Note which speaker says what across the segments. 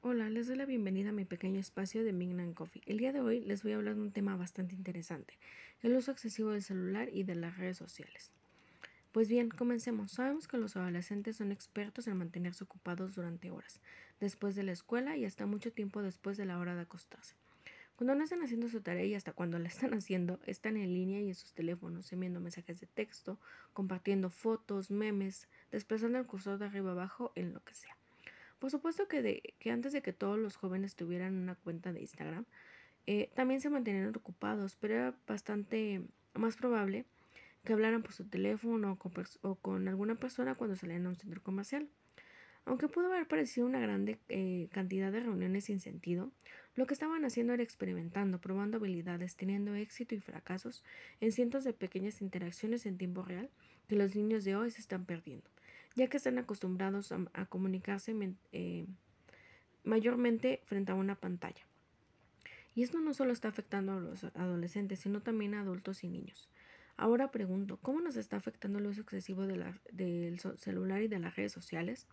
Speaker 1: Hola, les doy la bienvenida a mi pequeño espacio de Mignan Coffee. El día de hoy les voy a hablar de un tema bastante interesante, el uso excesivo del celular y de las redes sociales. Pues bien, comencemos. Sabemos que los adolescentes son expertos en mantenerse ocupados durante horas, después de la escuela y hasta mucho tiempo después de la hora de acostarse. Cuando no están haciendo su tarea y hasta cuando la están haciendo, están en línea y en sus teléfonos, enviando mensajes de texto, compartiendo fotos, memes, desplazando el cursor de arriba abajo en lo que sea. Por supuesto que, de, que antes de que todos los jóvenes tuvieran una cuenta de Instagram, eh, también se mantenían ocupados, pero era bastante más probable que hablaran por su teléfono o con, alguna persona cuando salían a un centro comercial. Aunque pudo haber parecido una grande eh, cantidad de reuniones sin sentido, lo que estaban haciendo era experimentando, probando habilidades, teniendo éxito y fracasos en cientos de pequeñas interacciones en tiempo real que los niños de hoy se están perdiendo ya que están acostumbrados a, comunicarse eh, mayormente frente a una pantalla. Y esto no solo está afectando a los adolescentes, sino también a adultos y niños. Ahora pregunto, ¿cómo nos está afectando el uso excesivo de del celular y de las redes sociales?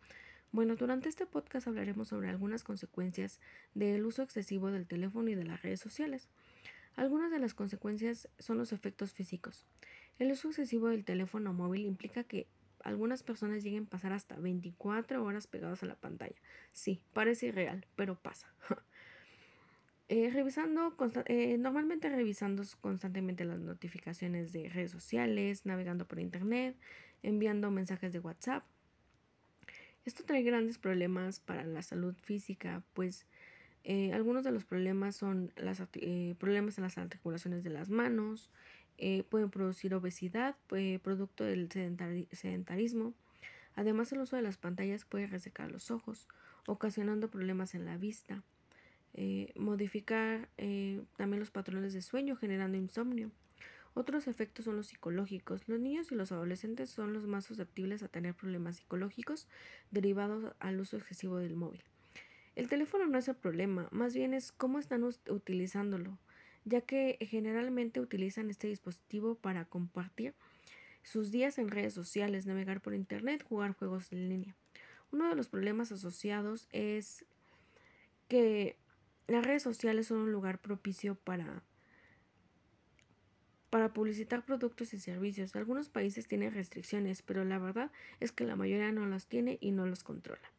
Speaker 1: Bueno, durante este podcast hablaremos sobre algunas consecuencias del uso excesivo del teléfono y de las redes sociales. Algunas de las consecuencias son los efectos físicos. El uso excesivo del teléfono móvil implica que algunas personas lleguen a pasar hasta 24 horas pegados a la pantalla. Sí, parece irreal, pero pasa. Eh, revisando, eh, normalmente revisando constantemente las notificaciones de redes sociales, navegando por internet, enviando mensajes de WhatsApp. Esto trae grandes problemas para la salud física, pues eh, algunos de los problemas son los problemas en las articulaciones de las manos, eh, pueden producir obesidad, producto del sedentarismo. Además, el uso de las pantallas puede resecar los ojos, ocasionando problemas en la vista. Eh, modificar eh, también los patrones de sueño, generando insomnio. Otros efectos son los psicológicos. Los niños y los adolescentes son los más susceptibles a tener problemas psicológicos derivados al uso excesivo del móvil. El teléfono no es el problema, más bien es cómo están utilizándolo ya que generalmente utilizan este dispositivo para compartir sus días en redes sociales, navegar por internet, jugar juegos en línea. Uno de los problemas asociados es que las redes sociales son un lugar propicio para para publicitar productos y servicios. Algunos países tienen restricciones, pero la verdad es que la mayoría no las tiene y no los controla.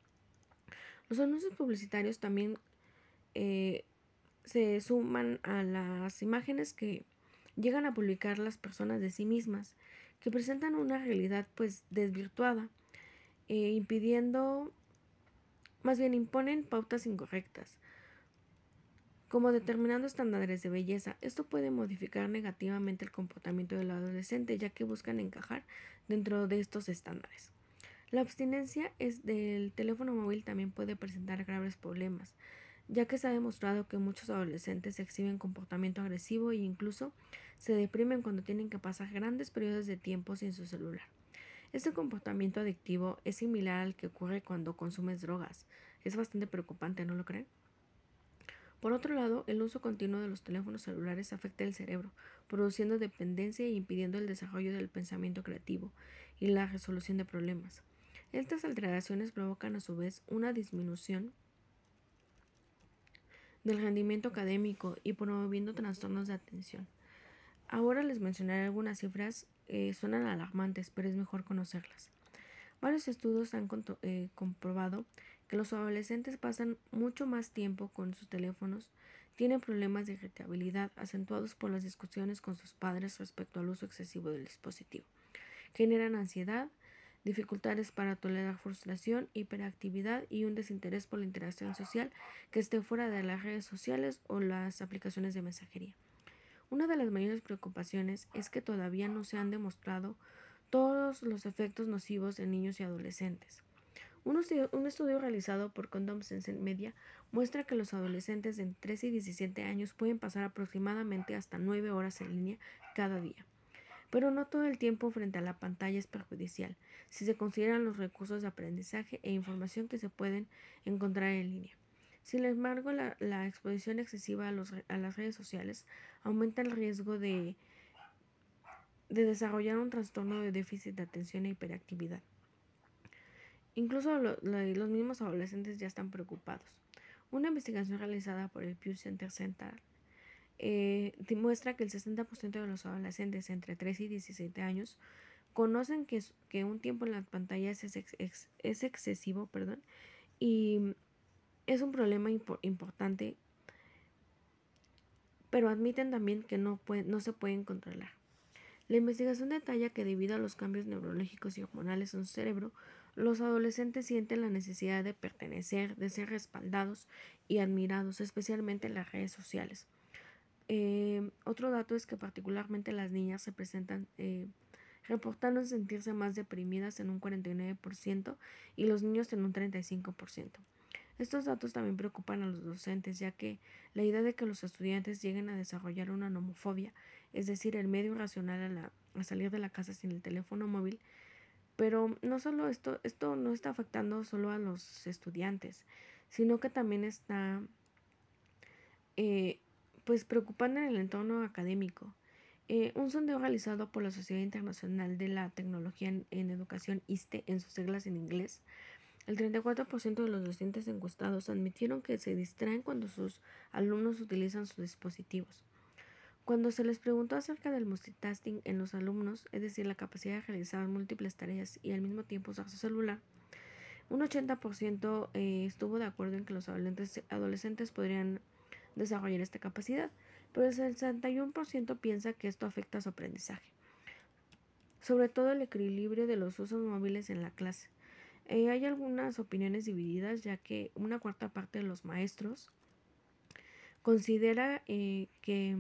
Speaker 1: Los anuncios publicitarios también eh, se suman a las imágenes que llegan a publicar las personas de sí mismas, que presentan una realidad pues desvirtuada, eh, impidiendo, más bien imponen pautas incorrectas, como determinando estándares de belleza. Esto puede modificar negativamente el comportamiento del adolescente, ya que buscan encajar dentro de estos estándares. La abstinencia es del teléfono móvil también puede presentar graves problemas, ya que se ha demostrado que muchos adolescentes exhiben comportamiento agresivo e incluso se deprimen cuando tienen que pasar grandes periodos de tiempo sin su celular. Este comportamiento adictivo es similar al que ocurre cuando consumes drogas. Es bastante preocupante, ¿no lo creen? Por otro lado, el uso continuo de los teléfonos celulares afecta el cerebro, produciendo dependencia e impidiendo el desarrollo del pensamiento creativo y la resolución de problemas. Estas alteraciones provocan a su vez una disminución del rendimiento académico y promoviendo trastornos de atención. Ahora les mencionaré algunas cifras que suenan alarmantes, pero es mejor conocerlas. Varios estudios han eh, comprobado que los adolescentes pasan mucho más tiempo con sus teléfonos, tienen problemas de irritabilidad acentuados por las discusiones con sus padres respecto al uso excesivo del dispositivo, generan ansiedad, dificultades para tolerar frustración, hiperactividad y un desinterés por la interacción social que esté fuera de las redes sociales o las aplicaciones de mensajería. Una de las mayores preocupaciones es que todavía no se han demostrado todos los efectos nocivos en niños y adolescentes. Un estudio, realizado por Condom Sense Media muestra que los adolescentes de entre 13 y 17 años pueden pasar aproximadamente hasta 9 horas en línea cada día pero no todo el tiempo frente a la pantalla es perjudicial, si se consideran los recursos de aprendizaje e información que se pueden encontrar en línea. Sin embargo, la, exposición excesiva a, las redes sociales aumenta el riesgo de, de desarrollar un trastorno de déficit de atención e hiperactividad. Incluso los mismos adolescentes ya están preocupados. Una investigación realizada por el Pew Center Center eh, demuestra que el 60% de los adolescentes entre 3 y 17 años conocen que, que un tiempo en las pantallas es, es excesivo perdón, y es un problema importante, pero admiten también que no, no se pueden controlar. La investigación detalla que debido a los cambios neurológicos y hormonales en su cerebro, los adolescentes sienten la necesidad de pertenecer, de ser respaldados y admirados, especialmente en las redes sociales. Eh, otro dato es que particularmente las niñas se presentan eh, reportando sentirse más deprimidas en un 49% y los niños en un 35%. Estos datos también preocupan a los docentes, ya que la idea de que los estudiantes lleguen a desarrollar una nomofobia, es decir, el medio racional a, salir de la casa sin el teléfono móvil, pero no solo esto, esto no está afectando solo a los estudiantes, sino que también está eh, pues preocupando en el entorno académico. Eh, un sondeo realizado por la Sociedad Internacional de la Tecnología en, en Educación ISTE en sus siglas en inglés el 34% de los docentes encuestados admitieron que se distraen cuando sus alumnos utilizan sus dispositivos. Cuando se les preguntó acerca del multitasking en los alumnos, es decir, la capacidad de realizar múltiples tareas y al mismo tiempo usar su celular, un 80% eh, estuvo de acuerdo en que los adolescentes podrían desarrollar esta capacidad, pero el 61% piensa que esto afecta a su aprendizaje. Sobre todo el equilibrio de los usos móviles en la clase. Eh, hay algunas opiniones divididas, ya que una cuarta parte de los maestros considera eh, que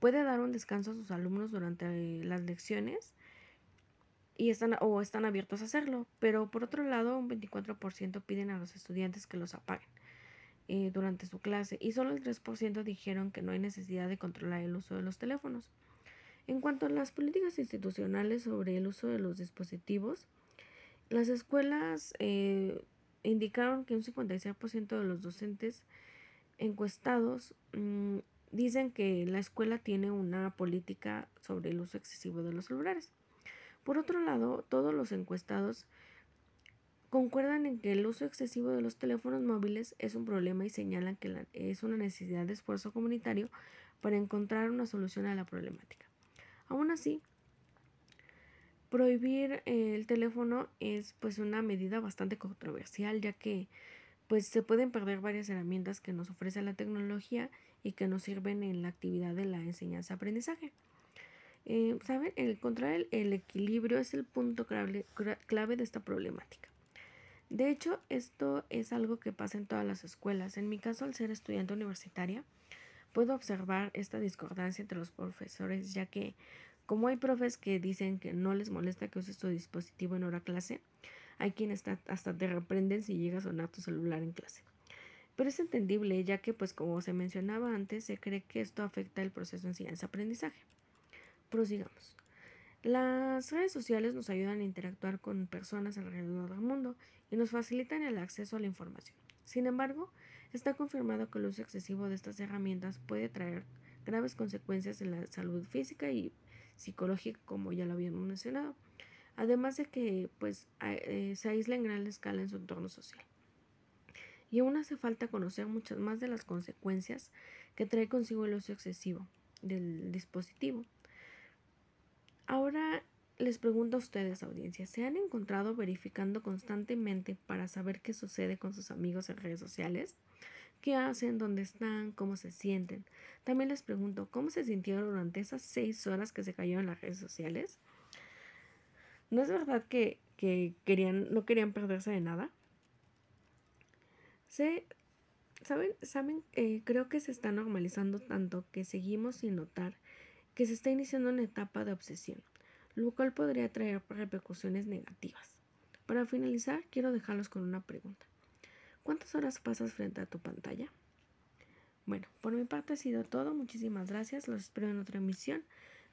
Speaker 1: puede dar un descanso a sus alumnos durante las lecciones y están o están abiertos a hacerlo, pero por otro lado un 24% piden a los estudiantes que los apaguen durante su clase y solo el 3% dijeron que no hay necesidad de controlar el uso de los teléfonos. En cuanto a las políticas institucionales sobre el uso de los dispositivos, las escuelas eh, indicaron que un 56% de los docentes encuestados mm, dicen que la escuela tiene una política sobre el uso excesivo de los celulares. Por otro lado, todos los encuestados concuerdan en que el uso excesivo de los teléfonos móviles es un problema y señalan que es una necesidad de esfuerzo comunitario para encontrar una solución a la problemática. Aún así, Prohibir el teléfono es pues una medida bastante controversial ya que pues se pueden perder varias herramientas que nos ofrece la tecnología y que nos sirven en la actividad de la enseñanza-aprendizaje. Eh, ¿Saben? Encontrar el, equilibrio es el punto clave, clave de esta problemática. De hecho, esto es algo que pasa en todas las escuelas. En mi caso, al ser estudiante universitaria, puedo observar esta discordancia entre los profesores, ya que como hay profes que dicen que no les molesta que uses tu dispositivo en hora clase, hay quienes hasta te reprenden si llega a sonar tu celular en clase. Pero es entendible, ya que, pues como se mencionaba antes, se cree que esto afecta el proceso de enseñanza-aprendizaje. Prosigamos. Las redes sociales nos ayudan a interactuar con personas alrededor del mundo y nos facilitan el acceso a la información. Sin embargo, está confirmado que el uso excesivo de estas herramientas puede traer graves consecuencias en la salud física y psicológica, como ya lo habíamos mencionado. Además de que pues, eh, se aísla en gran escala en su entorno social. Y aún hace falta conocer muchas más de las consecuencias que trae consigo el uso excesivo del dispositivo. Ahora les pregunto a ustedes, audiencia, ¿se han encontrado verificando constantemente para saber qué sucede con sus amigos en redes sociales? qué hacen, dónde están, cómo se sienten. También les pregunto, ¿cómo se sintieron durante esas seis horas que se cayeron en las redes sociales? ¿No es verdad que, querían, no querían perderse de nada? Se, ¿Saben? ¿Saben? Eh, creo que se está normalizando tanto que seguimos sin notar que se está iniciando una etapa de obsesión, lo cual podría traer repercusiones negativas. Para finalizar, quiero dejarlos con una pregunta. ¿Cuántas horas pasas frente a tu pantalla? Bueno, por mi parte ha sido todo. Muchísimas gracias. Los espero en otra emisión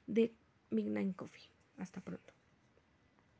Speaker 1: de Midnight Coffee. Hasta pronto.